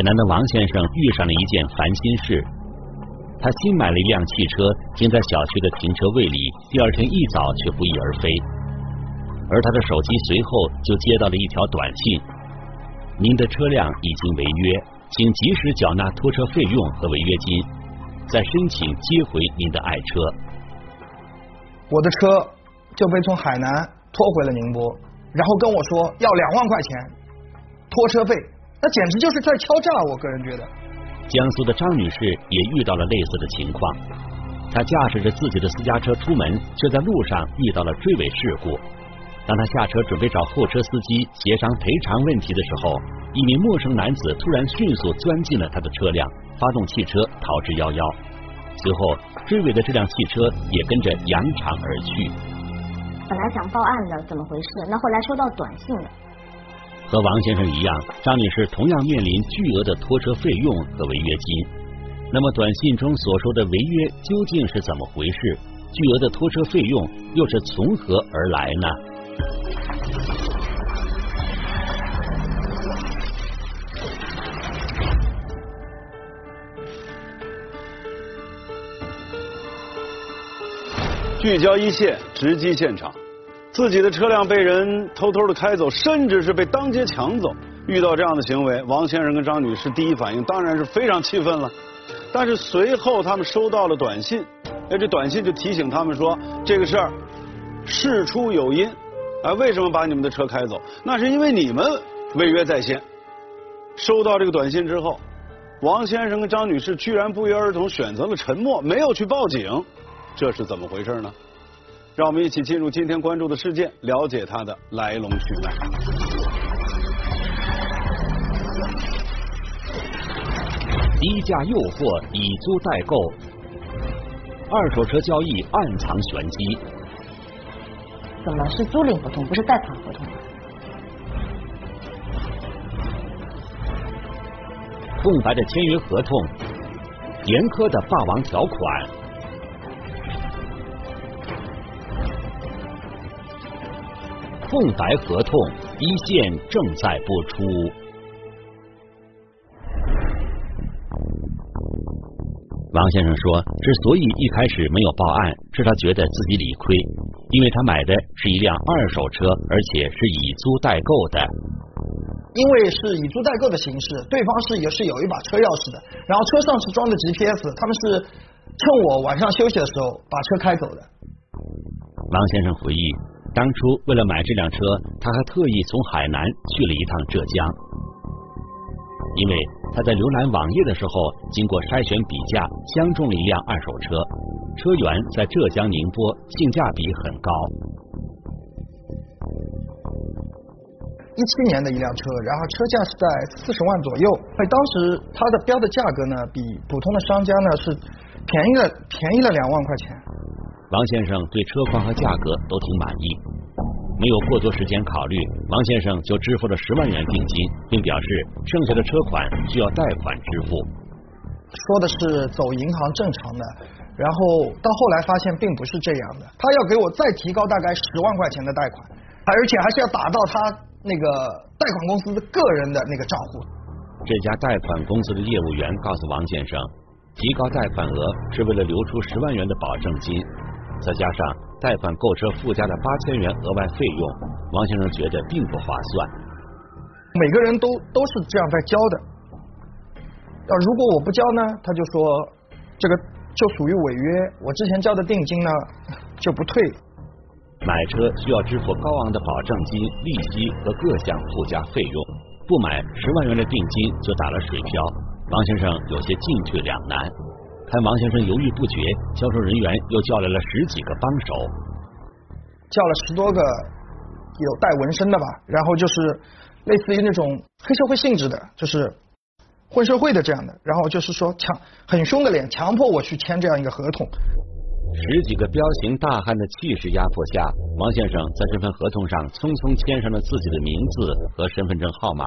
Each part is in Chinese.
海南的王先生遇上了一件烦心事，他新买了一辆汽车，停在小区的停车位里，第二天一早却不翼而飞。而他的手机随后就接到了一条短信：“您的车辆已经违约，请及时缴纳拖车费用和违约金，再申请接回您的爱车。”我的车就被从海南拖回了宁波，然后跟我说要两万块钱拖车费，那简直就是在敲诈！我个人觉得。江苏的张女士也遇到了类似的情况，她驾驶着自己的私家车出门，却在路上遇到了追尾事故。当她下车准备找货车司机协商赔偿问题的时候，一名陌生男子突然迅速钻进了她的车辆，发动汽车逃之夭夭。随后，追尾的这辆汽车也跟着扬长而去。本来想报案的，怎么回事？那后来收到短信了。和王先生一样，张女士同样面临巨额的拖车费用和违约金。那么，短信中所说的违约究竟是怎么回事？巨额的拖车费用又是从何而来呢？聚焦一线，直击现场。自己的车辆被人偷偷的开走，甚至是被当街抢走。遇到这样的行为，王先生跟张女士第一反应当然是非常气愤了。但是随后他们收到了短信，哎，这短信就提醒他们说，这个事儿事出有因。哎，为什么把你们的车开走？那是因为你们违约在先。收到这个短信之后，王先生跟张女士居然不约而同选择了沉默，没有去报警。这是怎么回事呢？让我们一起进入今天关注的事件，了解它的来龙去脉。低价诱惑，以租代购，二手车交易暗藏玄机。怎么是租赁合同，不是贷款合同？空白的签约合同，严苛的霸王条款。空白合同一线正在播出。王先生说，之所以一开始没有报案，是他觉得自己理亏，因为他买的是一辆二手车，而且是以租代购的。因为是以租代购的形式，对方是也是有一把车钥匙的，然后车上是装的 GPS，他们是趁我晚上休息的时候把车开走的。王先生回忆。当初为了买这辆车，他还特意从海南去了一趟浙江，因为他在浏览网页的时候，经过筛选比价，相中了一辆二手车，车源在浙江宁波，性价比很高。一七年的一辆车，然后车价是在四十万左右，哎，当时它的标的价格呢，比普通的商家呢是便宜了便宜了两万块钱。王先生对车况和价格都挺满意，没有过多时间考虑，王先生就支付了十万元定金，并表示剩下的车款需要贷款支付。说的是走银行正常的，然后到后来发现并不是这样的，他要给我再提高大概十万块钱的贷款，而且还是要打到他那个贷款公司的个人的那个账户。这家贷款公司的业务员告诉王先生，提高贷款额是为了留出十万元的保证金。再加上贷款购车附加的八千元额外费用，王先生觉得并不划算。每个人都都是这样在交的，要如果我不交呢，他就说这个就属于违约，我之前交的定金呢就不退。买车需要支付高昂的保证金、利息和各项附加费用，不买十万元的定金就打了水漂，王先生有些进退两难。看王先生犹豫不决，销售人员又叫来了十几个帮手，叫了十多个有带纹身的吧，然后就是类似于那种黑社会性质的，就是混社会的这样的，然后就是说强很凶的脸，强迫我去签这样一个合同。十几个彪形大汉的气势压迫下，王先生在这份合同上匆匆签上了自己的名字和身份证号码，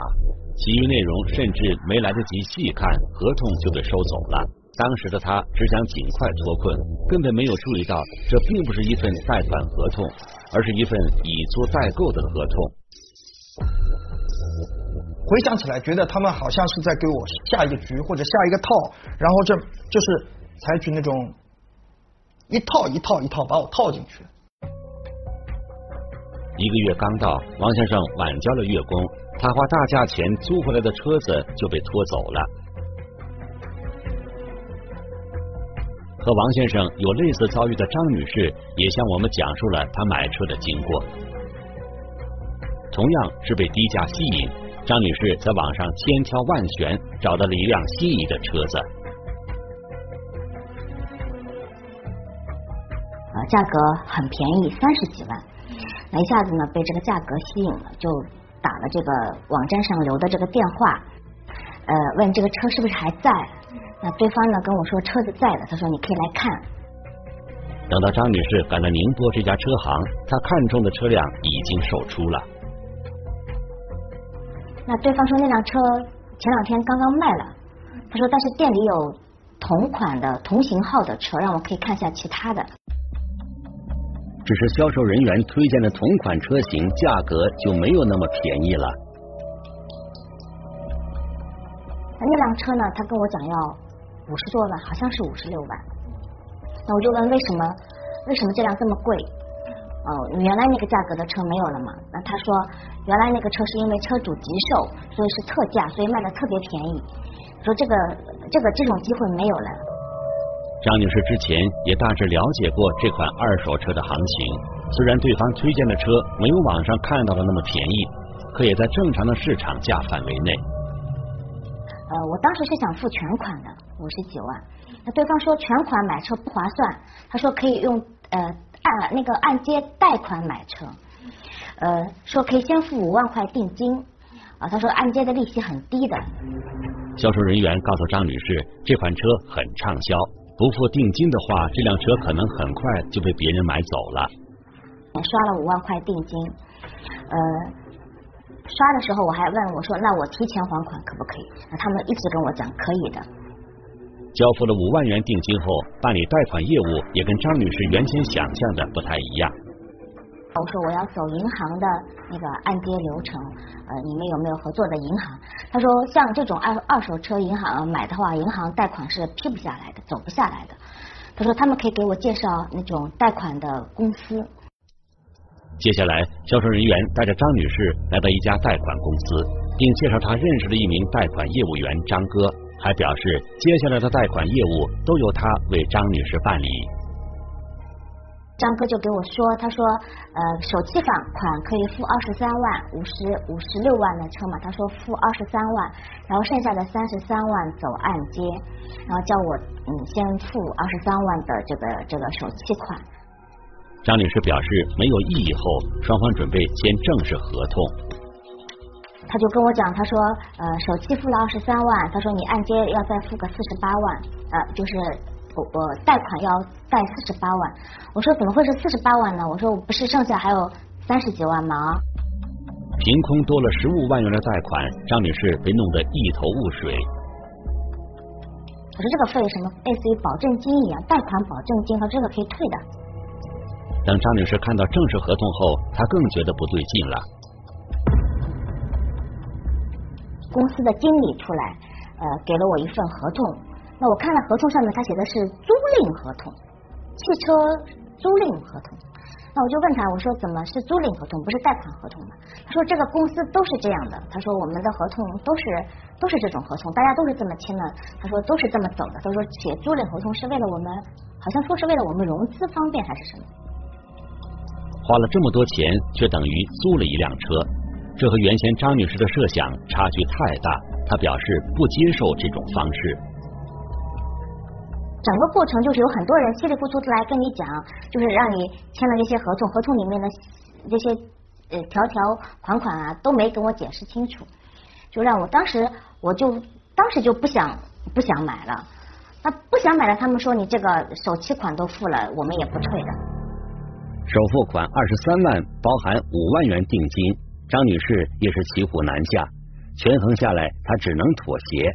其余内容甚至没来得及细看，合同就被收走了。当时的他只想尽快脱困，根本没有注意到这并不是一份贷款合同，而是一份以租代购的合同。回想起来，觉得他们好像是在给我下一个局或者下一个套，然后这就是采取那种一套一套一套把我套进去。一个月刚到，王先生晚交了月供，他花大价钱租回来的车子就被拖走了。和王先生有类似遭遇的张女士也向我们讲述了她买车的经过。同样是被低价吸引，张女士在网上千挑万选，找到了一辆心仪的车子。呃，价格很便宜，三十几万。那一下子呢，被这个价格吸引了，就打了这个网站上留的这个电话，呃，问这个车是不是还在？那对方呢跟我说车子在的，他说你可以来看。等到张女士赶到宁波这家车行，她看中的车辆已经售出了。那对方说那辆车前两天刚刚卖了，他说但是店里有同款的同型号的车，让我可以看一下其他的。只是销售人员推荐的同款车型，价格就没有那么便宜了。那辆车呢？他跟我讲要五十多万，好像是五十六万。那我就问为什么？为什么这辆这么贵？哦，原来那个价格的车没有了嘛？那他说原来那个车是因为车主急售，所以是特价，所以卖的特别便宜。说这个这个这种机会没有了。张女士之前也大致了解过这款二手车的行情，虽然对方推荐的车没有网上看到的那么便宜，可也在正常的市场价范围内。呃，我当时是想付全款的五十几万，那对方说全款买车不划算，他说可以用呃按那个按揭贷款买车，呃说可以先付五万块定金啊，他说按揭的利息很低的。销售人员告诉张女士，这款车很畅销。不付定金的话，这辆车可能很快就被别人买走了。刷了五万块定金，呃，刷的时候我还问我说：“那我提前还款可不可以？”那他们一直跟我讲可以的。交付了五万元定金后，办理贷款业务也跟张女士原先想象的不太一样。我说我要走银行的那个按揭流程，呃，你们有没有合作的银行？他说像这种二二手车银行买的话，银行贷款是批不下来的，走不下来的。他说他们可以给我介绍那种贷款的公司。接下来，销售人员带着张女士来到一家贷款公司，并介绍他认识了一名贷款业务员张哥，还表示接下来的贷款业务都由他为张女士办理。张哥就给我说，他说，呃，首期房款可以付二十三万，五十五十六万的车嘛，他说付二十三万，然后剩下的三十三万走按揭，然后叫我嗯先付二十三万的这个这个首期款。张女士表示没有异议后，双方准备签正式合同。他就跟我讲，他说，呃，首期付了二十三万，他说你按揭要再付个四十八万，呃，就是。我我贷款要贷四十八万，我说怎么会是四十八万呢？我说我不是剩下还有三十几万吗？凭空多了十五万元的贷款，张女士被弄得一头雾水。我说这个费什么类似于保证金一样，贷款保证金和这个可以退的。等张女士看到正式合同后，她更觉得不对劲了。公司的经理出来，呃，给了我一份合同。那我看了合同上面，他写的是租赁合同，汽车租赁合同。那我就问他，我说怎么是租赁合同，不是贷款合同吗？他说这个公司都是这样的，他说我们的合同都是都是这种合同，大家都是这么签的。他说都是这么走的。他说写租赁合同是为了我们，好像说是为了我们融资方便还是什么？花了这么多钱，却等于租了一辆车，这和原先张女士的设想差距太大。她表示不接受这种方式。整个过程就是有很多人稀里糊涂的来跟你讲，就是让你签了这些合同，合同里面的这些呃条条款款啊都没跟我解释清楚，就让我当时我就当时就不想不想买了。那不想买了，他们说你这个首期款都付了，我们也不退的。首付款二十三万，包含五万元定金，张女士也是骑虎难下，权衡下来，她只能妥协。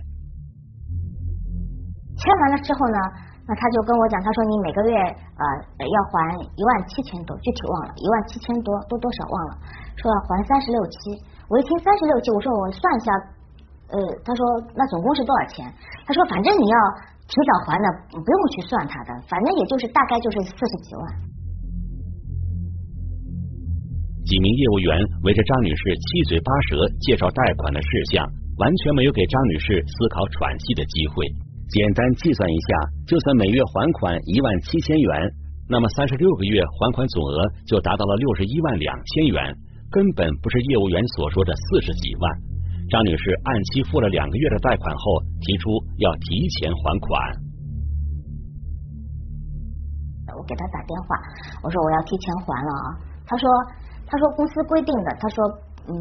签完了之后呢，那他就跟我讲，他说你每个月呃要还一万七千多，具体忘了，一万七千多多多少忘了，说要还三十六期。我一听三十六期，我说我算一下，呃，他说那总共是多少钱？他说反正你要提早还的，不用去算他的，反正也就是大概就是四十几万。几名业务员围着张女士七嘴八舌介绍贷款的事项，完全没有给张女士思考喘息的机会。简单计算一下，就算每月还款一万七千元，那么三十六个月还款总额就达到了六十一万两千元。根本不是业务员所说的四十几万。张女士按期付了两个月的贷款后，提出要提前还款。我给他打电话，我说我要提前还了啊。他说，他说公司规定的，他说，嗯，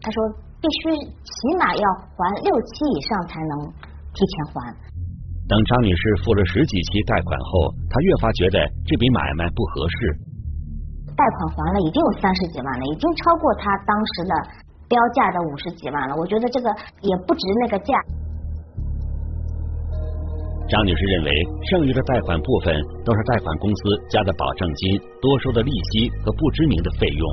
他说必须起码要还六期以上才能提前还。等张女士付了十几期贷款后，她越发觉得这笔买卖不合适。贷款还了已经有三十几万了，已经超过他当时的标价的五十几万了。我觉得这个也不值那个价。张女士认为，剩余的贷款部分都是贷款公司加的保证金、多收的利息和不知名的费用。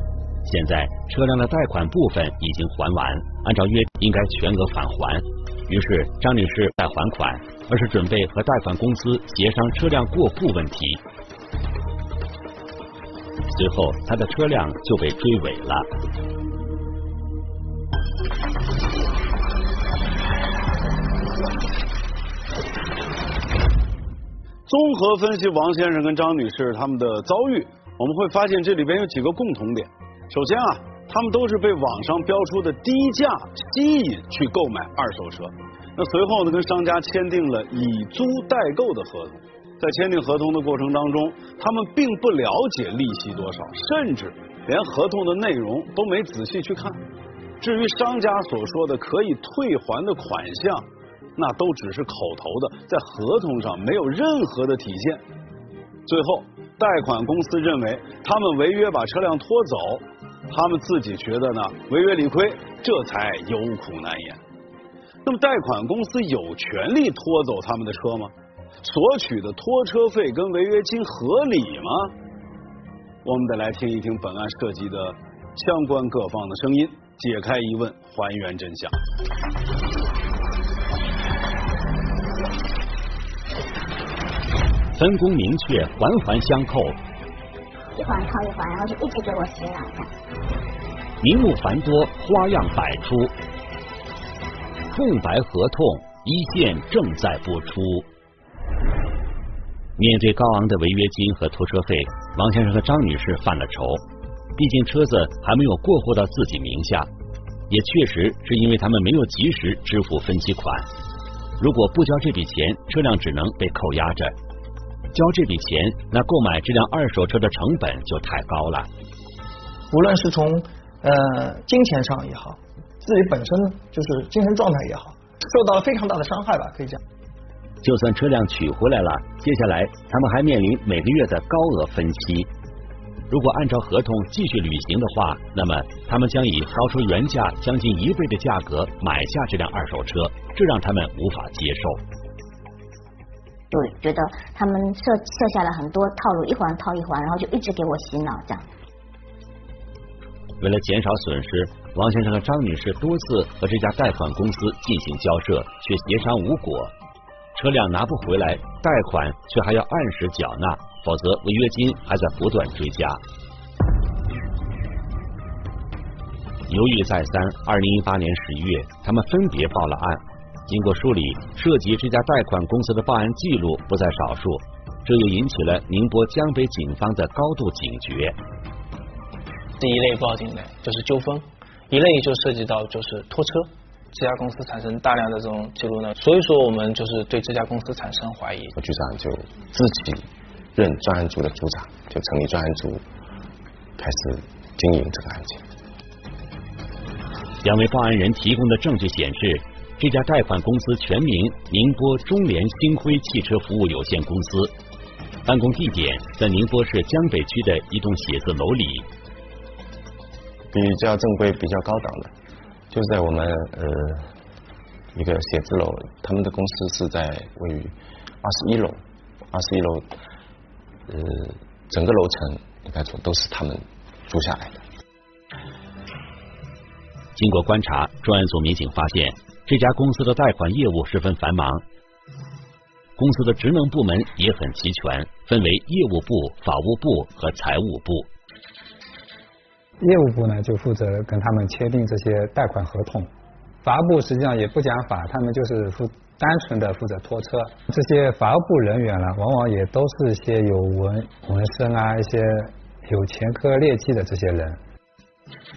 现在车辆的贷款部分已经还完，按照约应该全额返还。于是张女士再还款，而是准备和贷款公司协商车辆过户问题。随后，他的车辆就被追尾了。综合分析王先生跟张女士他们的遭遇，我们会发现这里边有几个共同点。首先啊，他们都是被网上标出的低价吸引去购买二手车，那随后呢，跟商家签订了以租代购的合同。在签订合同的过程当中，他们并不了解利息多少，甚至连合同的内容都没仔细去看。至于商家所说的可以退还的款项，那都只是口头的，在合同上没有任何的体现。最后，贷款公司认为他们违约把车辆拖走，他们自己觉得呢违约理亏，这才有苦难言。那么，贷款公司有权利拖走他们的车吗？索取的拖车费跟违约金合理吗？我们得来听一听本案涉及的相关各方的声音，解开疑问，还原真相。分工明确，环环相扣，一环套一环，然后就一直给我洗脑的。名目繁多，花样百出，空白合同一线正在播出。面对高昂的违约金和拖车费，王先生和张女士犯了愁。毕竟车子还没有过户到自己名下，也确实是因为他们没有及时支付分期款。如果不交这笔钱，车辆只能被扣押着；交这笔钱，那购买这辆二手车的成本就太高了。无论是从呃金钱上也好，自己本身就是精神状态也好，受到了非常大的伤害吧，可以讲。就算车辆取回来了，接下来他们还面临每个月的高额分期。如果按照合同继续履行的话，那么他们将以高出原价将近一倍的价格买下这辆二手车，这让他们无法接受。对，觉得他们设设下了很多套路，一环套一环，然后就一直给我洗脑，这样。为了减少损失，王先生和张女士多次和这家贷款公司进行交涉，却协商无果。车辆拿不回来，贷款却还要按时缴纳，否则违约金还在不断追加。犹豫再三，二零一八年十一月，他们分别报了案。经过梳理，涉及这家贷款公司的报案记录不在少数，这又引起了宁波江北警方的高度警觉。第一类报警的就是纠纷，一类就涉及到就是拖车。这家公司产生大量的这种记录呢，所以说我们就是对这家公司产生怀疑。局长就自己任专案组的组长，就成立专案组，开始经营这个案件。两位报案人提供的证据显示，这家贷款公司全名宁波中联星辉汽车服务有限公司，办公地点在宁波市江北区的一栋写字楼里，比较正规、比较高档的。就是在我们呃一个写字楼，他们的公司是在位于二十一楼，二十一楼呃整个楼层应该说都是他们租下来的。经过观察，专案组民警发现这家公司的贷款业务十分繁忙，公司的职能部门也很齐全，分为业务部、法务部和财务部。业务部呢就负责跟他们签订这些贷款合同，法务部实际上也不讲法，他们就是负单纯的负责拖车。这些法务部人员呢，往往也都是一些有纹纹身啊，一些有前科劣迹的这些人。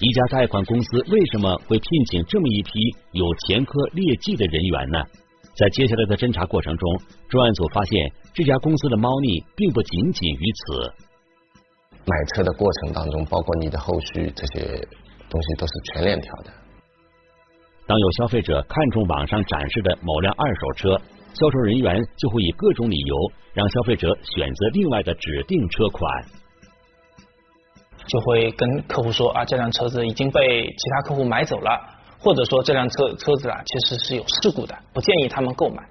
一家贷款公司为什么会聘请这么一批有前科劣迹的人员呢？在接下来的侦查过程中，专案组发现这家公司的猫腻并不仅仅于此。买车的过程当中，包括你的后续这些东西都是全链条的。当有消费者看中网上展示的某辆二手车，销售人员就会以各种理由让消费者选择另外的指定车款，就会跟客户说啊，这辆车子已经被其他客户买走了，或者说这辆车车子啊其实是有事故的，不建议他们购买。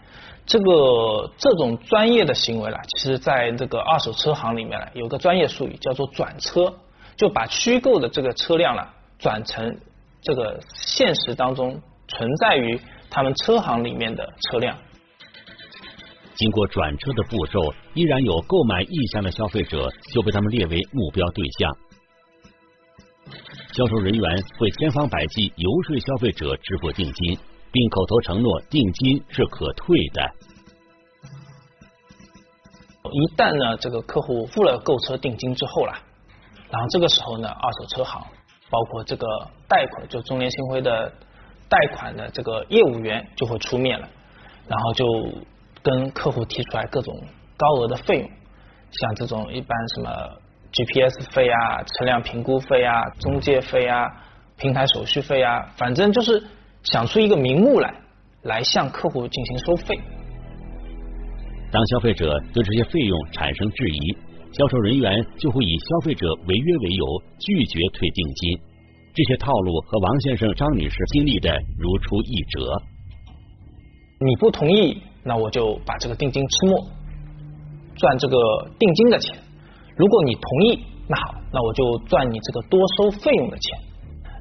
这个这种专业的行为了，其实在这个二手车行里面呢，有个专业术语叫做转车，就把虚构的这个车辆了转成这个现实当中存在于他们车行里面的车辆。经过转车的步骤，依然有购买意向的消费者就被他们列为目标对象。销售人员会千方百计游说消费者支付定金。并口头承诺定金是可退的。一旦呢，这个客户付了购车定金之后啦，然后这个时候呢，二手车行包括这个贷款，就中联新辉的贷款的这个业务员就会出面了，然后就跟客户提出来各种高额的费用，像这种一般什么 GPS 费啊、车辆评估费啊、中介费啊、平台手续费啊，反正就是。想出一个名目来，来向客户进行收费。当消费者对这些费用产生质疑，销售人员就会以消费者违约为由拒绝退定金。这些套路和王先生、张女士经历的如出一辙。你不同意，那我就把这个定金吃没，赚这个定金的钱。如果你同意，那好，那我就赚你这个多收费用的钱。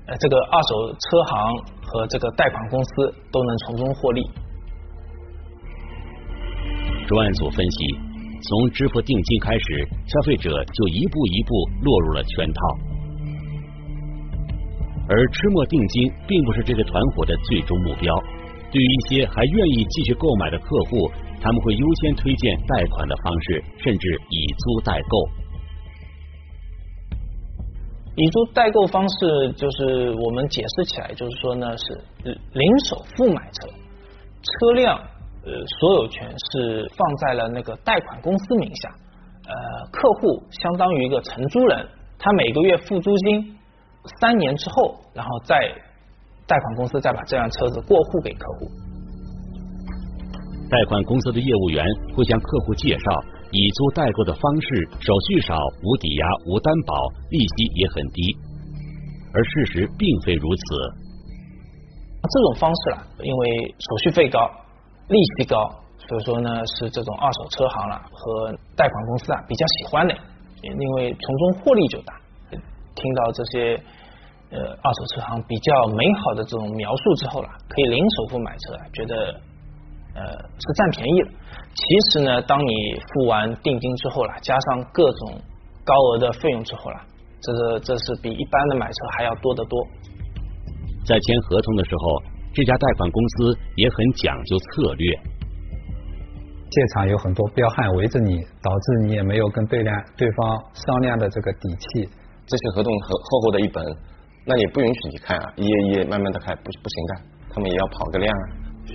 呃，这个二手车行。和这个贷款公司都能从中获利。专案组分析，从支付定金开始，消费者就一步一步落入了圈套。而吃没定金并不是这个团伙的最终目标。对于一些还愿意继续购买的客户，他们会优先推荐贷款的方式，甚至以租代购。以租代购方式，就是我们解释起来，就是说呢，是零首付买车，车辆呃所有权是放在了那个贷款公司名下，呃，客户相当于一个承租人，他每个月付租金，三年之后，然后再贷款公司再把这辆车子过户给客户。贷款公司的业务员会向客户介绍。以租代购的方式，手续少、无抵押、无担保，利息也很低。而事实并非如此。这种方式啦，因为手续费高、利息高，所以说呢，是这种二手车行了和贷款公司啊比较喜欢的，因为从中获利就大。听到这些呃二手车行比较美好的这种描述之后了，可以零首付买车，觉得。呃，是占便宜了。其实呢，当你付完定金之后了，加上各种高额的费用之后了，这是这是比一般的买车还要多得多。在签合同的时候，这家贷款公司也很讲究策略。现场有很多彪悍围着你，导致你也没有跟对量对方商量的这个底气。这些合同厚厚厚的一本，那也不允许你看啊，一页一页慢慢的看，不不行的，他们也要跑个量啊。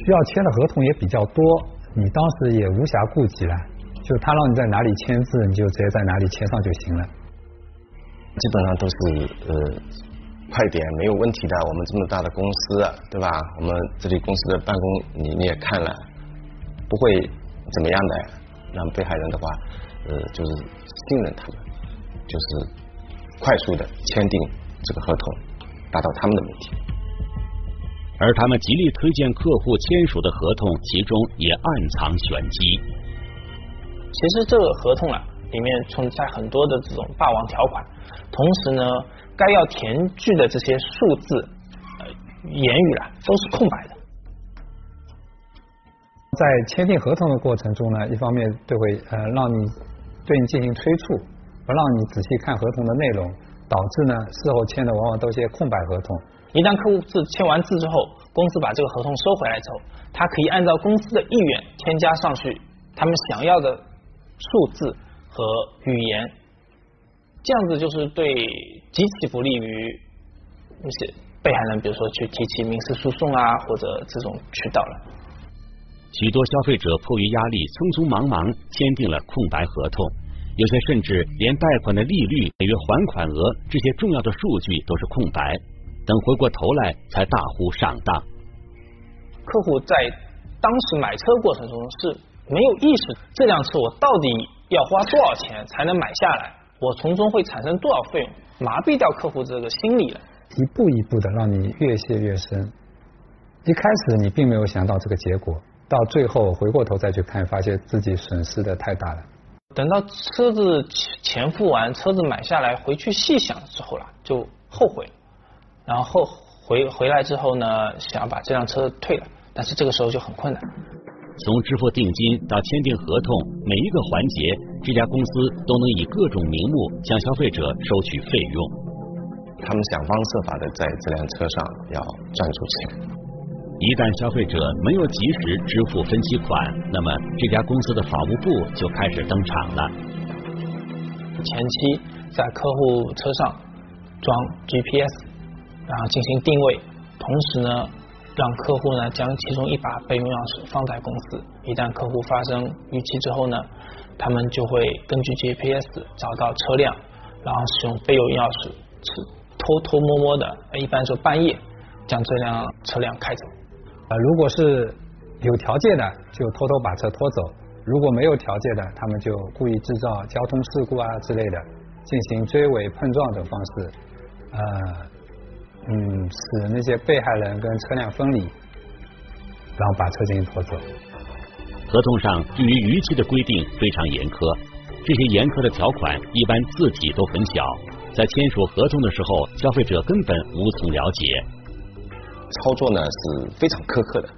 需要签的合同也比较多，你当时也无暇顾及了，就他让你在哪里签字，你就直接在哪里签上就行了。基本上都是呃快点没有问题的，我们这么大的公司，对吧？我们这里公司的办公你你也看了，不会怎么样的。让被害人的话，呃，就是信任他们，就是快速的签订这个合同，达到他们的目的。而他们极力推荐客户签署的合同，其中也暗藏玄机。其实这个合同啊，里面存在很多的这种霸王条款，同时呢，该要填具的这些数字，呃，言语啊，都是空白的。在签订合同的过程中呢，一方面就会呃让你对你进行催促，不让你仔细看合同的内容，导致呢事后签的往往都是些空白合同。一旦客户字签完字之后，公司把这个合同收回来之后，他可以按照公司的意愿添加上去他们想要的数字和语言，这样子就是对极其不利于那些被害人，比如说去提起民事诉讼啊或者这种渠道了。许多消费者迫于压力，匆匆忙忙签订了空白合同，有些甚至连贷款的利率、每月还款额这些重要的数据都是空白，等回过头来才大呼上当。客户在当时买车过程中是没有意识这辆车我到底要花多少钱才能买下来，我从中会产生多少费用，麻痹掉客户这个心理了。一步一步的让你越陷越深，一开始你并没有想到这个结果。到最后回过头再去看，发现自己损失的太大了。等到车子钱付完，车子买下来，回去细想之后了，就后悔。然后后回回来之后呢，想把这辆车退了，但是这个时候就很困难。从支付定金到签订合同，每一个环节，这家公司都能以各种名目向消费者收取费用。他们想方设法的在这辆车上要赚出钱。一旦消费者没有及时支付分期款，那么这家公司的法务部就开始登场了。前期在客户车上装 GPS，然后进行定位，同时呢，让客户呢将其中一把备用钥匙放在公司。一旦客户发生逾期之后呢，他们就会根据 GPS 找到车辆，然后使用备用钥匙，偷偷摸摸的，一般说半夜将这辆车辆开走。啊，如果是有条件的，就偷偷把车拖走；如果没有条件的，他们就故意制造交通事故啊之类的，进行追尾、碰撞等方式，呃，嗯，使那些被害人跟车辆分离，然后把车进行拖走。合同上对于逾期的规定非常严苛，这些严苛的条款一般字体都很小，在签署合同的时候，消费者根本无从了解。操作呢是非常苛刻的，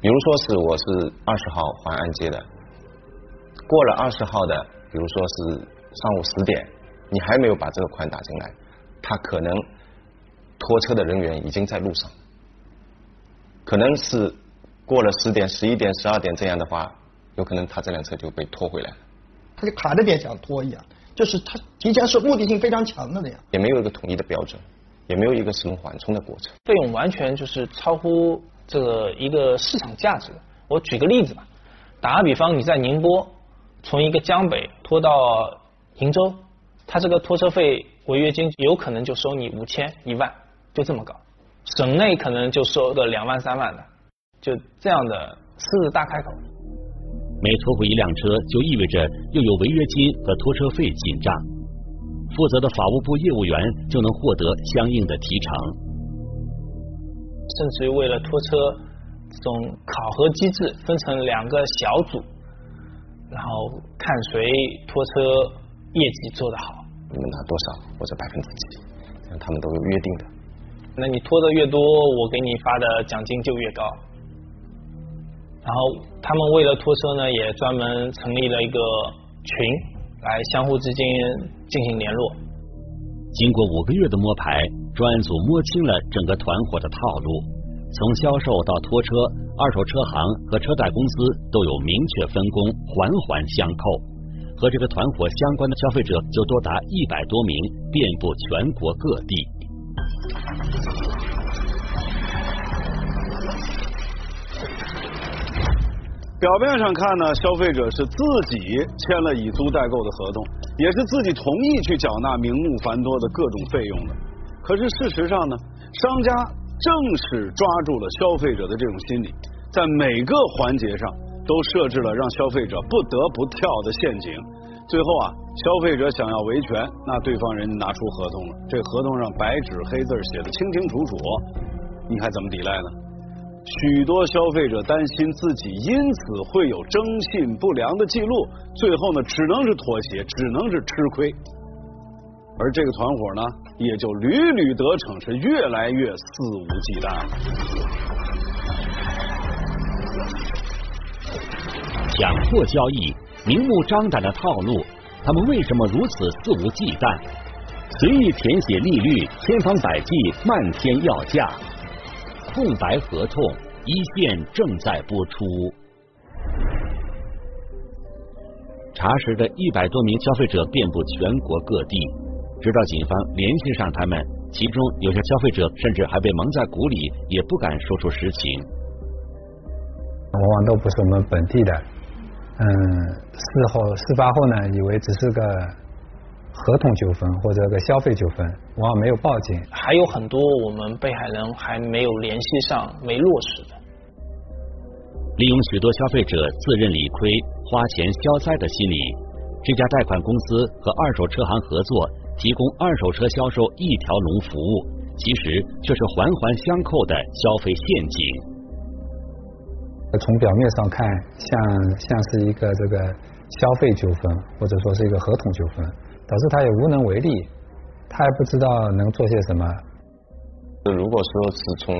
比如说是我是二十号还按揭的，过了二十号的，比如说是上午十点，你还没有把这个款打进来，他可能拖车的人员已经在路上，可能是过了十点、十一点、十二点这样的话，有可能他这辆车就被拖回来了，他就卡着点想拖一样，就是他提前是目的性非常强的那样，也没有一个统一的标准。也没有一个使用缓冲的过程，费用完全就是超乎这个一个市场价值。我举个例子吧，打个比方，你在宁波从一个江北拖到鄞州，他这个拖车费违约金有可能就收你五千一万，就这么搞。省内可能就收个两万三万的，就这样的狮子大开口。每拖回一辆车，就意味着又有违约金和拖车费进账。负责的法务部业务员就能获得相应的提成，甚至于为了拖车，这种考核机制分成两个小组，然后看谁拖车业绩做得好，你们拿多少或者百分之几，他们都有约定的。那你拖的越多，我给你发的奖金就越高。然后他们为了拖车呢，也专门成立了一个群。来相互之间进行联络。经过五个月的摸排，专案组摸清了整个团伙的套路。从销售到拖车，二手车行和车贷公司都有明确分工，环环相扣。和这个团伙相关的消费者就多达一百多名，遍布全国各地。表面上看呢，消费者是自己签了以租代购的合同，也是自己同意去缴纳名目繁多的各种费用的。可是事实上呢，商家正是抓住了消费者的这种心理，在每个环节上都设置了让消费者不得不跳的陷阱。最后啊，消费者想要维权，那对方人家拿出合同了，这合同上白纸黑字写的清清楚楚，你还怎么抵赖呢？许多消费者担心自己因此会有征信不良的记录，最后呢，只能是妥协，只能是吃亏。而这个团伙呢，也就屡屡得逞，是越来越肆无忌惮。强迫交易，明目张胆的套路，他们为什么如此肆无忌惮？随意填写利率，千方百计漫天要价，空白合同一线正在播出。查实的一百多名消费者遍布全国各地，直到警方联系上他们，其中有些消费者甚至还被蒙在鼓里，也不敢说出实情。往往都不是我们本地的，嗯，事后事发后呢，以为只是个合同纠纷或者个消费纠纷，往往没有报警。还有很多我们被害人还没有联系上、没落实的。利用许多消费者自认理亏、花钱消灾的心理，这家贷款公司和二手车行合作，提供二手车销售一条龙服务，其实却是环环相扣的消费陷阱。从表面上看，像像是一个这个消费纠纷，或者说是一个合同纠纷，导致他也无能为力，他也不知道能做些什么。如果说是从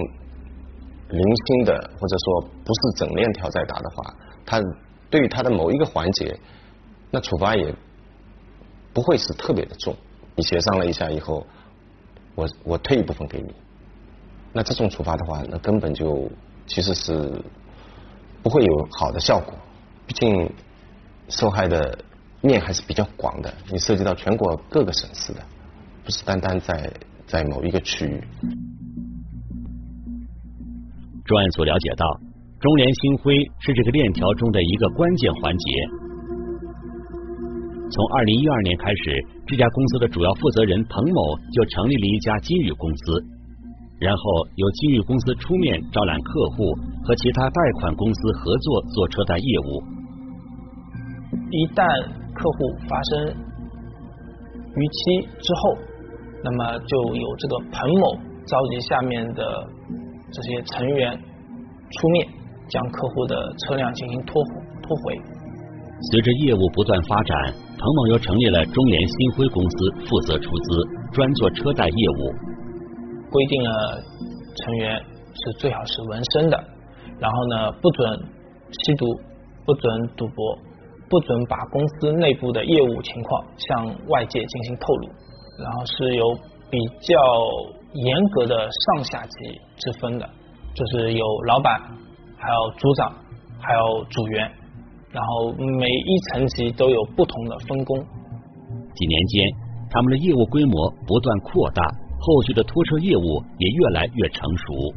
零星的，或者说不是整链条在打的话，他对于他的某一个环节，那处罚也不会是特别的重。你协商了一下以后，我我退一部分给你，那这种处罚的话，那根本就其实是不会有好的效果。毕竟受害的面还是比较广的，你涉及到全国各个省市的，不是单单在在某一个区域。专案组了解到，中联星辉是这个链条中的一个关键环节。从二零一二年开始，这家公司的主要负责人彭某就成立了一家金宇公司，然后由金宇公司出面招揽客户，和其他贷款公司合作做车贷业务。一旦客户发生逾期之后，那么就有这个彭某召集下面的。这些成员出面将客户的车辆进行拖拖回。随着业务不断发展，彭某又成立了中联新辉公司，负责出资，专做车贷业务。规定了成员是最好是纹身的，然后呢不准吸毒，不准赌博，不准把公司内部的业务情况向外界进行透露，然后是有比较。严格的上下级之分的，就是有老板，还有组长，还有组员，然后每一层级都有不同的分工。几年间，他们的业务规模不断扩大，后续的拖车业务也越来越成熟。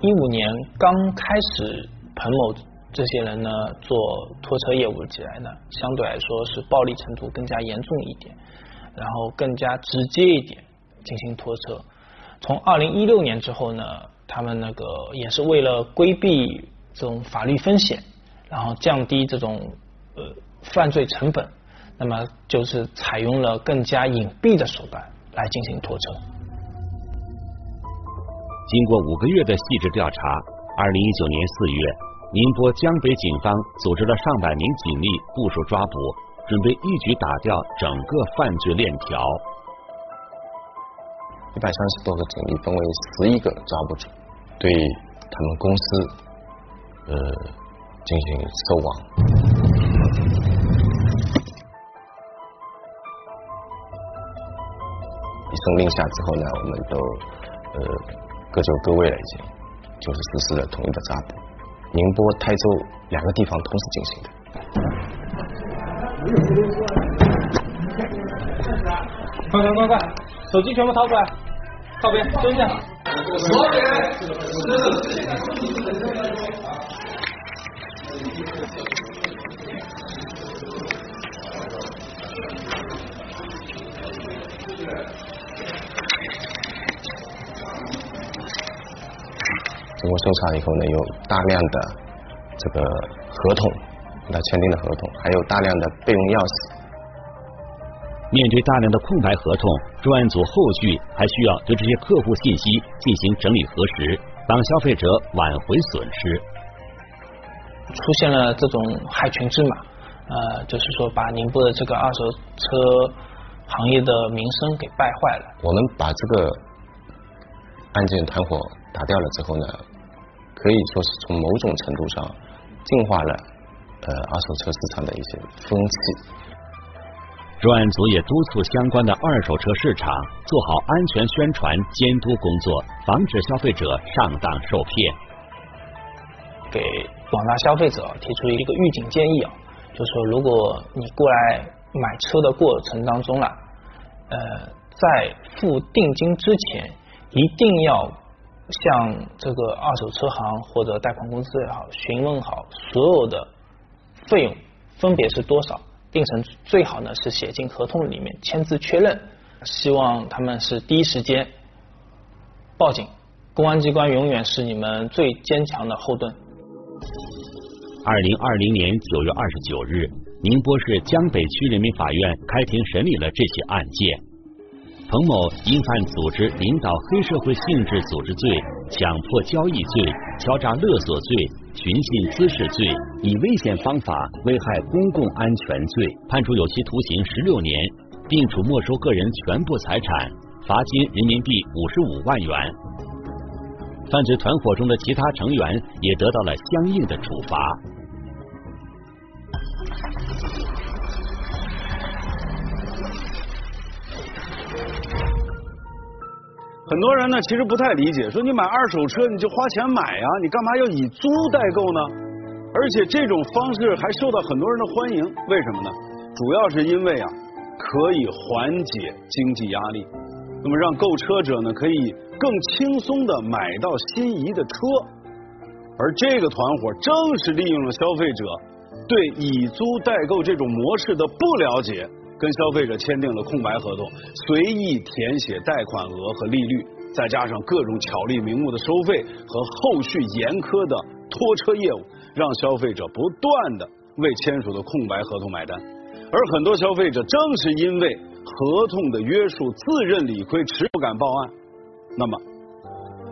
一五年刚开始，彭某这些人呢做拖车业务起来呢，相对来说是暴力程度更加严重一点，然后更加直接一点。进行拖车。从二零一六年之后呢，他们那个也是为了规避这种法律风险，然后降低这种呃犯罪成本，那么就是采用了更加隐蔽的手段来进行拖车。经过五个月的细致调查，二零一九年四月，宁波江北警方组织了上百名警力部署抓捕，准备一举打掉整个犯罪链条。一百三十多个警力分为十一个抓捕组，对他们公司呃进行收网。一声令下之后呢，我们都呃各就各位了，已经就是实施了统一的抓捕。宁波、台州两个地方同时进行的。快快快快，手机全部掏出来！靠边，蹲下。经过搜查以后呢，有大量的这个合同，他签订的合同，还有大量的备用钥匙。面对大量的空白合同，专案组后续还需要对这些客户信息进行整理核实，帮消费者挽回损失。出现了这种害群之马，呃，就是说把宁波的这个二手车行业的名声给败坏了。我们把这个案件团伙打掉了之后呢，可以说是从某种程度上净化了呃二手车市场的一些风气。专案组也督促相关的二手车市场做好安全宣传监督工作，防止消费者上当受骗。给广大消费者提出一个预警建议啊，就是说，如果你过来买车的过程当中了，呃，在付定金之前，一定要向这个二手车行或者贷款公司也好，询问好所有的费用分别是多少，定成最好呢是写进合同里面签字确认。希望他们是第一时间报警，公安机关永远是你们最坚强的后盾。二零二零年九月二十九日，宁波市江北区人民法院开庭审理了这起案件。彭某因犯组织领导黑社会性质组织罪、强迫交易罪、敲诈勒索罪、寻衅滋事罪、以危险方法危害公共安全罪，判处有期徒刑十六年，并处没收个人全部财产，罚金人民币五十五万元。犯罪团伙中的其他成员也得到了相应的处罚。很多人呢，其实不太理解，说你买二手车你就花钱买呀，你干嘛要以租代购呢？而且这种方式还受到很多人的欢迎，为什么呢？主要是因为啊，可以缓解经济压力，那么让购车者呢可以更轻松的买到心仪的车，而这个团伙正是利用了消费者对以租代购这种模式的不了解。跟消费者签订了空白合同，随意填写贷款额和利率，再加上各种巧立名目的收费和后续严苛的拖车业务，让消费者不断的为签署的空白合同买单。而很多消费者正是因为合同的约束，自认理亏，迟不敢报案。那么，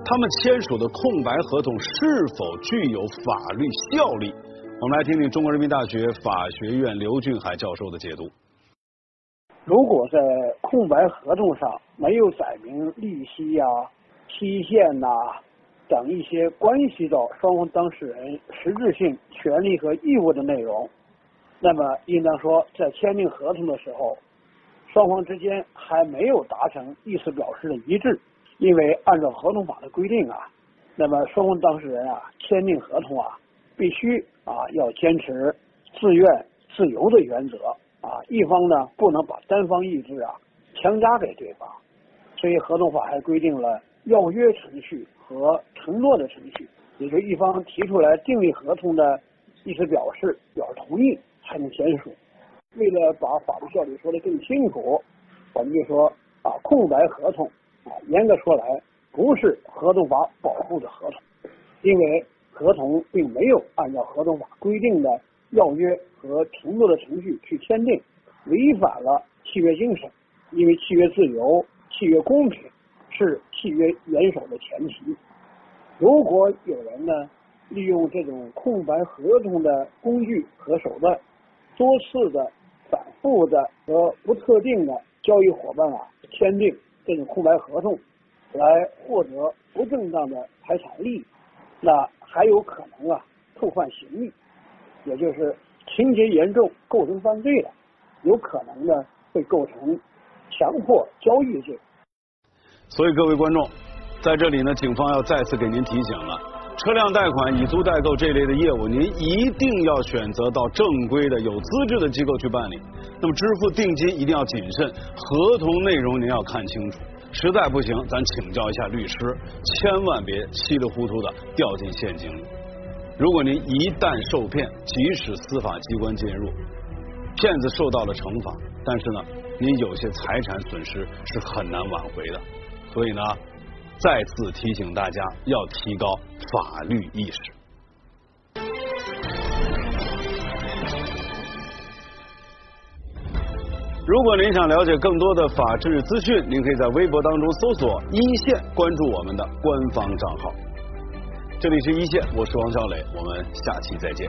他们签署的空白合同是否具有法律效力？我们来听听中国人民大学法学院刘俊海教授的解读。如果在空白合同上没有载明利息呀、期限呐等一些关系到双方当事人实质性权利和义务的内容，那么应当说在签订合同的时候，双方之间还没有达成意思表示的一致，因为按照合同法的规定啊，那么双方当事人啊签订合同啊，必须啊要坚持自愿自由的原则。啊，一方呢不能把单方意志啊强加给对方，所以合同法还规定了要约程序和承诺的程序，也就一方提出来订立合同的意思表示，表示同意才能签署。为了把法律效力说得更清楚，我们就说啊，空白合同啊，严格说来不是合同法保护的合同，因为合同并没有按照合同法规定的。要约和承诺的程序去签订，违反了契约精神，因为契约自由、契约公平是契约严守的前提。如果有人呢利用这种空白合同的工具和手段，多次的、反复的和不特定的交易伙伴啊签订这种空白合同，来获得不正当的财产利益，那还有可能啊触犯刑律。也就是情节严重，构成犯罪了，有可能呢会构成强迫交易罪。所以各位观众，在这里呢，警方要再次给您提醒了：车辆贷款、以租代购这类的业务，您一定要选择到正规的、有资质的机构去办理。那么支付定金一定要谨慎，合同内容您要看清楚。实在不行，咱请教一下律师，千万别稀里糊涂的掉进陷阱里。如果您一旦受骗，即使司法机关介入，骗子受到了惩罚，但是呢，您有些财产损失是很难挽回的。所以呢，再次提醒大家要提高法律意识。如果您想了解更多的法治资讯，您可以在微博当中搜索“一线”，关注我们的官方账号。这里是一线，我是王小磊，我们下期再见。